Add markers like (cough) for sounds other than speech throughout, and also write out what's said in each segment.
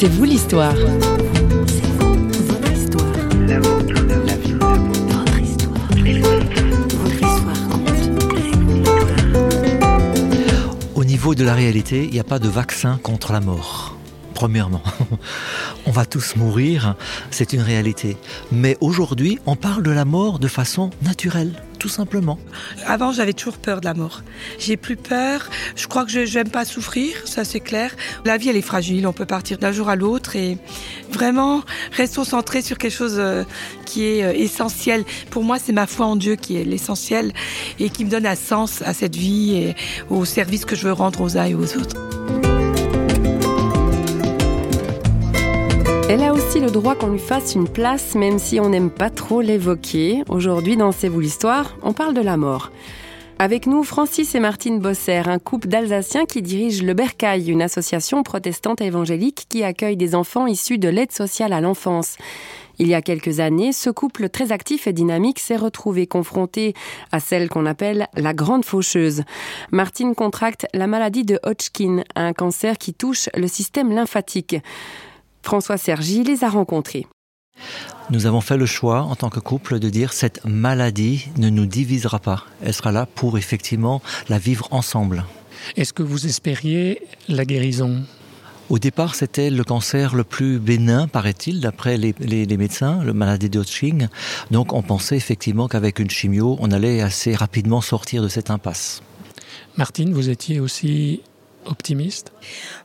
C'est vous l'histoire. Au niveau de la réalité, il n'y a pas de vaccin contre la mort. Premièrement, (laughs) on va tous mourir, c'est une réalité. Mais aujourd'hui, on parle de la mort de façon naturelle, tout simplement. Avant, j'avais toujours peur de la mort. J'ai plus peur. Je crois que je n'aime pas souffrir, ça c'est clair. La vie, elle est fragile. On peut partir d'un jour à l'autre et vraiment restons centrés sur quelque chose euh, qui est euh, essentiel. Pour moi, c'est ma foi en Dieu qui est l'essentiel et qui me donne un sens à cette vie et au service que je veux rendre aux uns et aux autres. Elle a aussi le droit qu'on lui fasse une place, même si on n'aime pas trop l'évoquer. Aujourd'hui, dans C'est vous l'histoire, on parle de la mort. Avec nous, Francis et Martine Bosser, un couple d'Alsaciens qui dirige le Bercail, une association protestante évangélique qui accueille des enfants issus de l'aide sociale à l'enfance. Il y a quelques années, ce couple très actif et dynamique s'est retrouvé confronté à celle qu'on appelle la grande faucheuse. Martine contracte la maladie de Hodgkin, un cancer qui touche le système lymphatique. François Sergi les a rencontrés. Nous avons fait le choix en tant que couple de dire cette maladie ne nous divisera pas. Elle sera là pour effectivement la vivre ensemble. Est-ce que vous espériez la guérison? Au départ, c'était le cancer le plus bénin, paraît-il, d'après les, les, médecins, le maladie de Hodgkin. Donc on pensait effectivement qu'avec une chimio, on allait assez rapidement sortir de cette impasse. Martine, vous étiez aussi optimiste?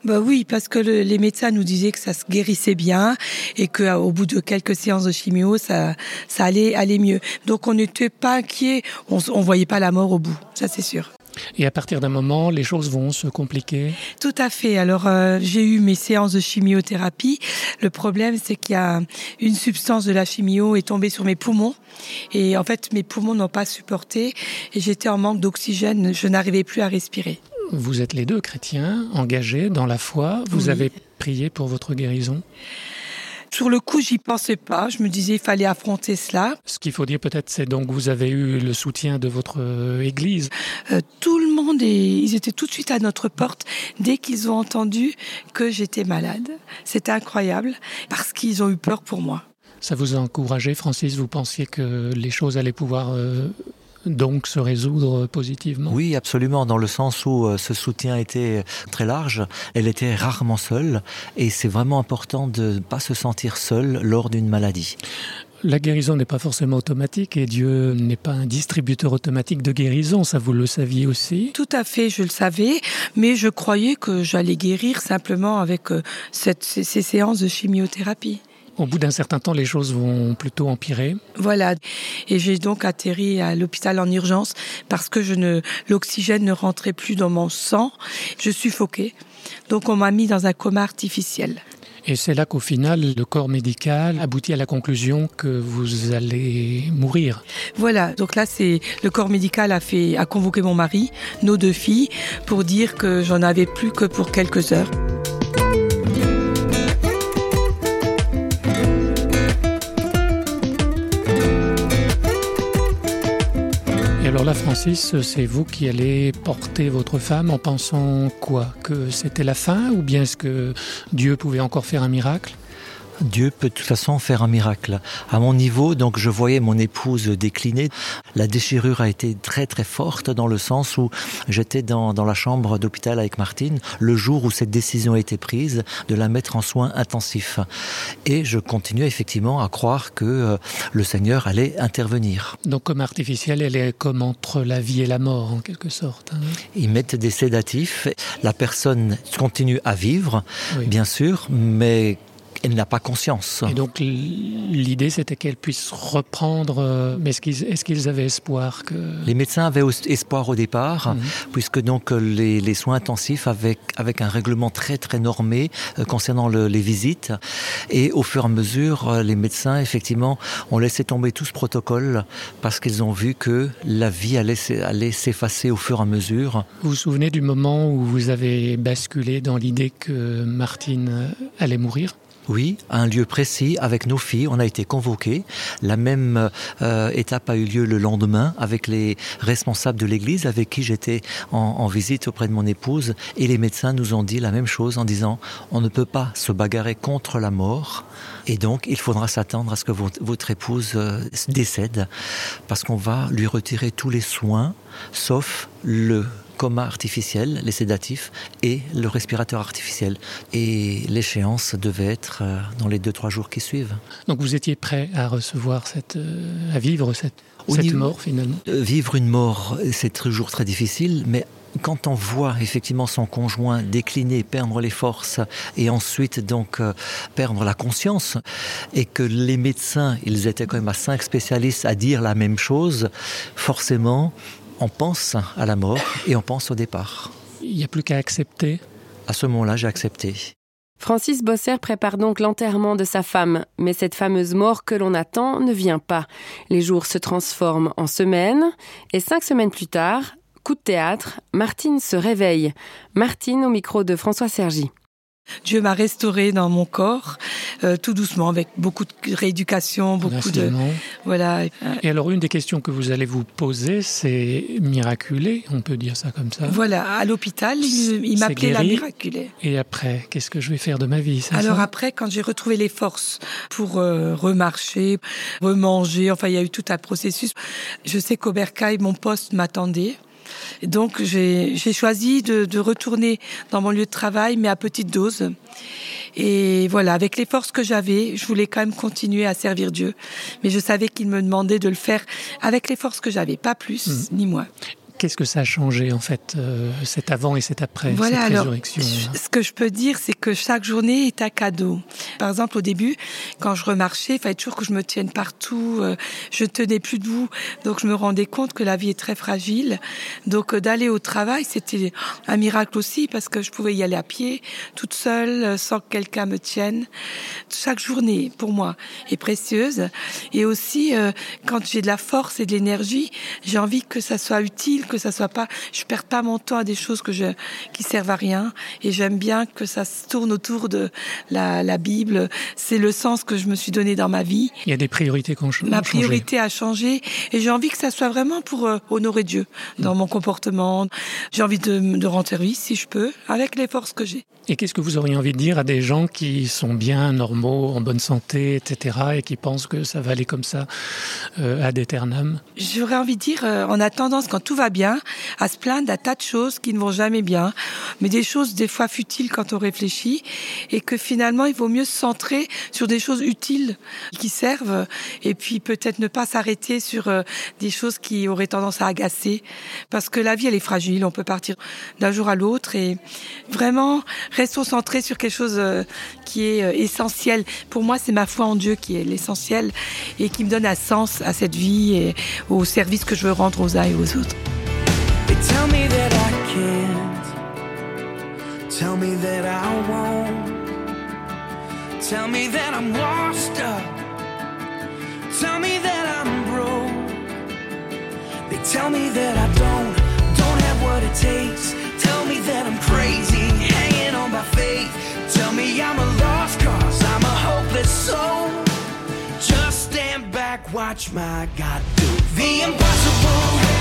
Bah oui, parce que le, les médecins nous disaient que ça se guérissait bien et qu'au bout de quelques séances de chimio, ça, ça allait aller mieux. Donc on n'était pas inquiet, on, on voyait pas la mort au bout, ça c'est sûr. Et à partir d'un moment, les choses vont se compliquer? Tout à fait. Alors, euh, j'ai eu mes séances de chimiothérapie. Le problème, c'est qu'il y a une substance de la chimio est tombée sur mes poumons. Et en fait, mes poumons n'ont pas supporté. Et j'étais en manque d'oxygène. Je n'arrivais plus à respirer. Vous êtes les deux chrétiens, engagés dans la foi. Vous oui. avez prié pour votre guérison sur le coup, j'y pensais pas. Je me disais, il fallait affronter cela. Ce qu'il faut dire peut-être, c'est donc vous avez eu le soutien de votre euh, église. Euh, tout le monde, et ils étaient tout de suite à notre porte dès qu'ils ont entendu que j'étais malade. C'était incroyable parce qu'ils ont eu peur pour moi. Ça vous a encouragé, Francis? Vous pensiez que les choses allaient pouvoir euh, donc se résoudre positivement Oui, absolument, dans le sens où euh, ce soutien était très large, elle était rarement seule, et c'est vraiment important de ne pas se sentir seul lors d'une maladie. La guérison n'est pas forcément automatique et Dieu n'est pas un distributeur automatique de guérison, ça vous le saviez aussi Tout à fait, je le savais, mais je croyais que j'allais guérir simplement avec euh, cette, ces, ces séances de chimiothérapie. Au bout d'un certain temps, les choses vont plutôt empirer. Voilà. Et j'ai donc atterri à l'hôpital en urgence parce que je ne, l'oxygène ne rentrait plus dans mon sang. Je suffoquais. Donc on m'a mis dans un coma artificiel. Et c'est là qu'au final, le corps médical aboutit à la conclusion que vous allez mourir. Voilà, donc là, c'est le corps médical a fait a convoqué mon mari, nos deux filles, pour dire que j'en avais plus que pour quelques heures. Alors là, Francis, c'est vous qui allez porter votre femme en pensant quoi? Que c'était la fin ou bien est-ce que Dieu pouvait encore faire un miracle? Dieu peut de toute façon faire un miracle. À mon niveau, donc je voyais mon épouse décliner. La déchirure a été très très forte dans le sens où j'étais dans, dans la chambre d'hôpital avec Martine le jour où cette décision a été prise de la mettre en soins intensifs. Et je continuais effectivement à croire que euh, le Seigneur allait intervenir. Donc comme artificielle, elle est comme entre la vie et la mort en quelque sorte. Hein Ils mettent des sédatifs. La personne continue à vivre, oui. bien sûr, mais elle n'a pas conscience. Et donc l'idée c'était qu'elle puisse reprendre mais est-ce qu'ils est qu avaient espoir que les médecins avaient espoir au départ -hmm. puisque donc les, les soins intensifs avec avec un règlement très très normé euh, concernant le, les visites et au fur et à mesure euh, les médecins effectivement ont laissé tomber tout ce protocole parce qu'ils ont vu que la vie allait allait s'effacer au fur et à mesure vous vous souvenez du moment où vous avez basculé dans l'idée que Martine allait mourir? Oui, un lieu précis avec nos filles. On a été convoqués. La même euh, étape a eu lieu le lendemain avec les responsables de l'église avec qui j'étais en, visite auprès de mon épouse. Et les médecins nous ont dit la même chose en disant on ne peut pas se bagarrer contre la mort. Et donc, il faudra s'attendre à ce que votre, votre épouse euh, décède parce qu'on va lui retirer tous les soins sauf le coma artificiel, les sédatifs et le respirateur artificiel. Et l'échéance devait être euh, dans les deux trois jours qui suivent. Donc vous étiez prêt à recevoir cette, euh, à vivre cette, cette niveau, mort finalement? Vivre une mort, c'est toujours très difficile, mais quand on voit effectivement son conjoint décliner, perdre les forces et ensuite donc euh, perdre la conscience et que les médecins, ils étaient quand même à cinq spécialistes à dire la même chose, forcément, on pense à la mort et on pense au départ. Il n'y a plus qu'à accepter. À ce moment-là, j'ai accepté. Francis Bosser prépare donc l'enterrement de sa femme, mais cette fameuse mort que l'on attend ne vient pas. Les jours se transforment en semaines, et cinq semaines plus tard, coup de théâtre, Martine se réveille. Martine au micro de François Sergi. Dieu m'a restauré dans mon corps, euh, tout doucement, avec beaucoup de rééducation, beaucoup de voilà. Et alors une des questions que vous allez vous poser, c'est miraculé, on peut dire ça comme ça. Voilà, à l'hôpital, il, il m'appelait la miraculée. Et après, qu'est-ce que je vais faire de ma vie Alors ça? après, quand j'ai retrouvé les forces pour euh, remarcher, remanger, enfin il y a eu tout un processus. Je sais qu'Aubercaille, mon poste m'attendait. Donc j'ai choisi de, de, retourner dans mon lieu de travail, mais à petite dose. Et voilà, avec les forces que j'avais, je voulais quand même continuer à servir Dieu. Mais je savais qu'il me demandait de le faire avec les forces que j'avais, pas plus mmh. ni moins qu'est-ce que ça a changé en fait, euh, cet avant et cet après voilà, cette alors, résurrection Ce que je peux dire, c'est que chaque journée est un cadeau. Par exemple, au début, quand je remarchais, il fallait toujours que je me tienne partout. Euh, je tenais plus debout, donc je me rendais compte que la vie est très fragile. Donc euh, d'aller au travail, c'était un miracle aussi parce que je pouvais y aller à pied, toute seule, euh, sans que quelqu'un me tienne. Chaque journée, pour moi, est précieuse. Et aussi, quand j'ai de la force et de l'énergie, j'ai envie que ça soit utile que ça soit pas, je perds pas mon temps à des choses que je, qui servent à rien. Et j'aime bien que ça se tourne autour de la, la Bible. C'est le sens que je me suis donné dans ma vie. Il y a des priorités qu'on Ma priorité a changé et j'ai envie que ça soit vraiment pour euh, honorer Dieu dans mmh. mon comportement. J'ai envie de, de rendre service si je peux, avec les forces que j'ai. Et qu'est-ce que vous auriez envie de dire à des gens qui sont bien, normaux, en bonne santé, etc., et qui pensent que ça va aller comme ça euh, ad aeternam? J'aurais envie de dire, euh, on a tendance, quand tout va bien, à se plaindre d'un tas de choses qui ne vont jamais bien, mais des choses des fois futiles quand on réfléchit, et que finalement, il vaut mieux se centrer sur des choses utiles qui servent, et puis peut-être ne pas s'arrêter sur euh, des choses qui auraient tendance à agacer, parce que la vie, elle est fragile, on peut partir d'un jour à l'autre, et vraiment restons centrés sur quelque chose euh, qui est euh, essentiel. Pour moi, c'est ma foi en Dieu qui est l'essentiel et qui me donne un sens à cette vie et au service que je veux rendre aux uns et aux autres. Tell me that I can't. Tell me that I won't. Tell me that I'm washed up. Tell me that I'm broke. They tell me that I don't, don't have what it takes. Tell me that I'm crazy, hanging on by faith. Tell me I'm a lost cause, I'm a hopeless soul. Just stand back, watch my God do the impossible,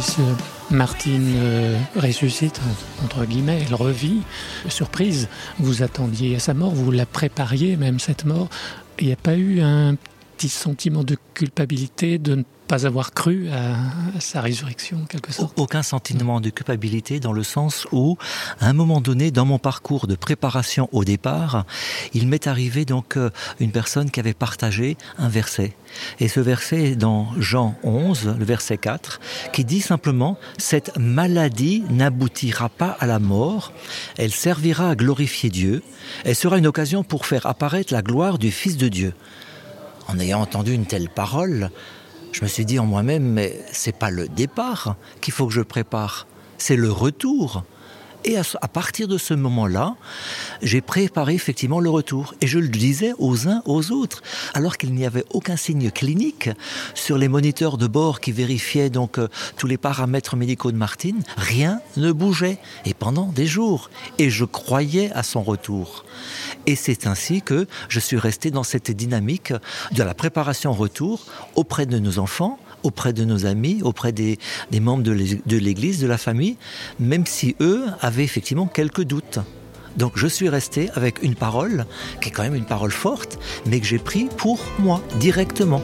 euh, Martine euh, ressuscite, entre guillemets, elle revit. Surprise, vous attendiez à sa mort, vous la prépariez même cette mort. Il n'y a pas eu un petit sentiment de culpabilité de ne pas avoir cru à, à sa résurrection, en quelque sorte Aucun sentiment de culpabilité dans le sens où, à un moment donné, dans mon parcours de préparation au départ, il m'est arrivé donc euh, une personne qui avait partagé un verset. Et ce verset est dans Jean 11, le verset 4, qui dit simplement Cette maladie n'aboutira pas à la mort, elle servira à glorifier Dieu, elle sera une occasion pour faire apparaître la gloire du Fils de Dieu. En ayant entendu une telle parole, je me suis dit en moi-même, mais c'est pas le départ qu'il faut que je prépare, c'est le retour. Et à, partir de ce moment-là, j'ai préparé effectivement le retour. Et je le disais aux uns, aux autres, alors qu'il n'y avait aucun signe clinique sur les moniteurs de bord qui vérifiaient donc euh, tous les paramètres médicaux de Martine, rien ne bougeait. Et pendant des jours. Et je croyais à son retour. Et c'est ainsi que je suis resté dans cette dynamique de la préparation retour auprès de nos enfants, auprès de nos amis, auprès des, membres de l'Église, de la famille, même si eux avaient effectivement quelques doutes. Donc je suis resté avec une parole, qui est quand même une parole forte, mais que j'ai pris pour moi, directement.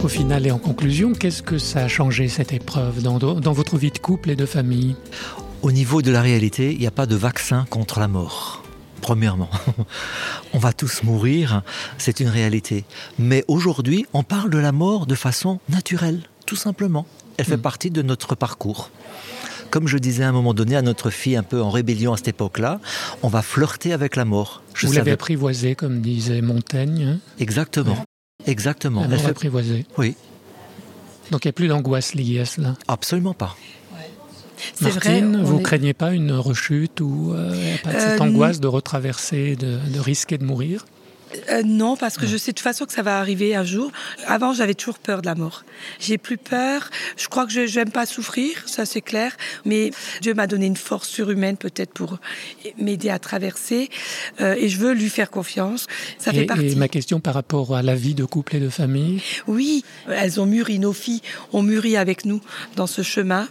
Donc au final et en conclusion, qu'est-ce que ça a changé cette épreuve dans, dans votre vie de couple et de famille? Au niveau de la réalité, il n'y a pas de vaccin contre la mort. Premièrement, (laughs) on va tous mourir, c'est une réalité. Mais aujourd'hui, on parle de la mort de façon naturelle, tout simplement. Elle fait Mm. partie de notre parcours. Comme je disais à un moment donné à notre fille un peu en rébellion à cette époque-là, on va flirter avec la mort. Je Vous l'avez savais apprivoisé, comme disait Montaigne. hein? Exactement, exactement. Fait-. Oui, Donc il n'y a plus d'angoisse liée à cela. absolument pas. Vrai. Martine, vous est- craignez pas une rechute ou euh, pas de cette Euh, angoisse de retraverser, de, de risquer de mourir? Euh, non, parce que je sais de toute façon que ça va arriver un jour. Avant, j'avais toujours peur de la mort. J'ai plus peur. Je crois que je n'aime pas souffrir, ça c'est clair. Mais Dieu m'a donné une force surhumaine peut-être pour m'aider à traverser. Euh, et je veux lui faire confiance. Ça fait et, partie. et ma question par rapport à la vie de couple et de famille, Oui, elles ont mûri, nos filles ont mûri avec nous dans ce chemin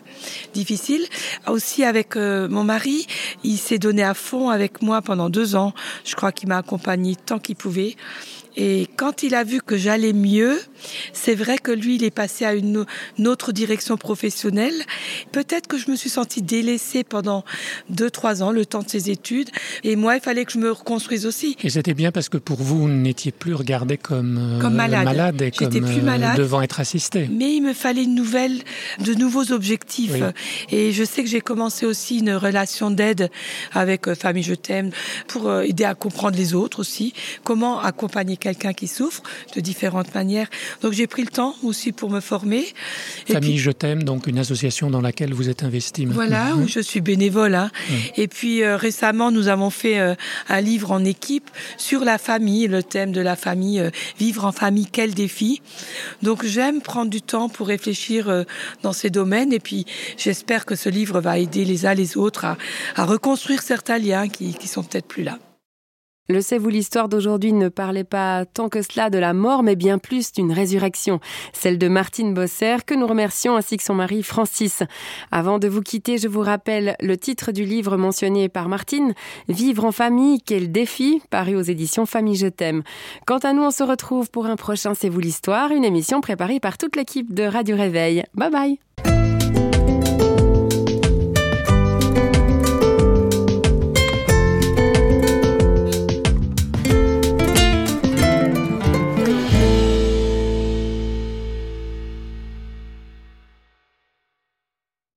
difficile. Aussi avec euh, mon mari, il s'est donné à fond avec moi pendant deux ans. Je crois qu'il m'a accompagné tant qu'il pouvait pouvez. Et quand il a vu que j'allais mieux, c'est vrai que lui, il est passé à une, autre direction professionnelle. Peut-être que je me suis sentie délaissée pendant deux, trois ans, le temps de ses études. Et moi, il fallait que je me reconstruise aussi. et c'était bien parce que pour vous, vous n'étiez plus regardé comme, euh, Comme malade. et comme plus malade. devant être assisté. Mais il me fallait une nouvelle, de nouveaux objectifs. Oui. Et je sais que j'ai commencé aussi une relation d'aide avec euh, Famille Je t'aime pour euh, aider à comprendre les autres aussi. Comment accompagner quelqu'un qui souffre de différentes manières. Donc j'ai pris le temps aussi pour me former. Et Famille puis, Je t'aime, donc une association dans laquelle vous êtes investi. maintenant. voilà, où je suis bénévole. hein. Et puis euh, récemment, nous avons fait euh, un livre en équipe sur la famille, le thème de la famille, euh, vivre en famille, quel défi. Donc j'aime prendre du temps pour réfléchir dans ces domaines. Et puis j'espère que ce livre va aider les uns les autres à, à reconstruire certains liens qui, qui sont peut-être plus là. Le C'est vous l'histoire d'aujourd'hui ne parlait pas tant que cela de la mort, mais bien plus d'une résurrection, celle de Martine Bosser, que nous remercions, ainsi que son mari Francis. Avant de vous quitter, je vous rappelle le titre du livre mentionné par Martine, Vivre en famille, quel défi, paru aux éditions Famille Je t'aime. Quant à nous, on se retrouve pour un prochain C'est vous l'histoire, une émission préparée par toute l'équipe de Radio Réveil. Bye bye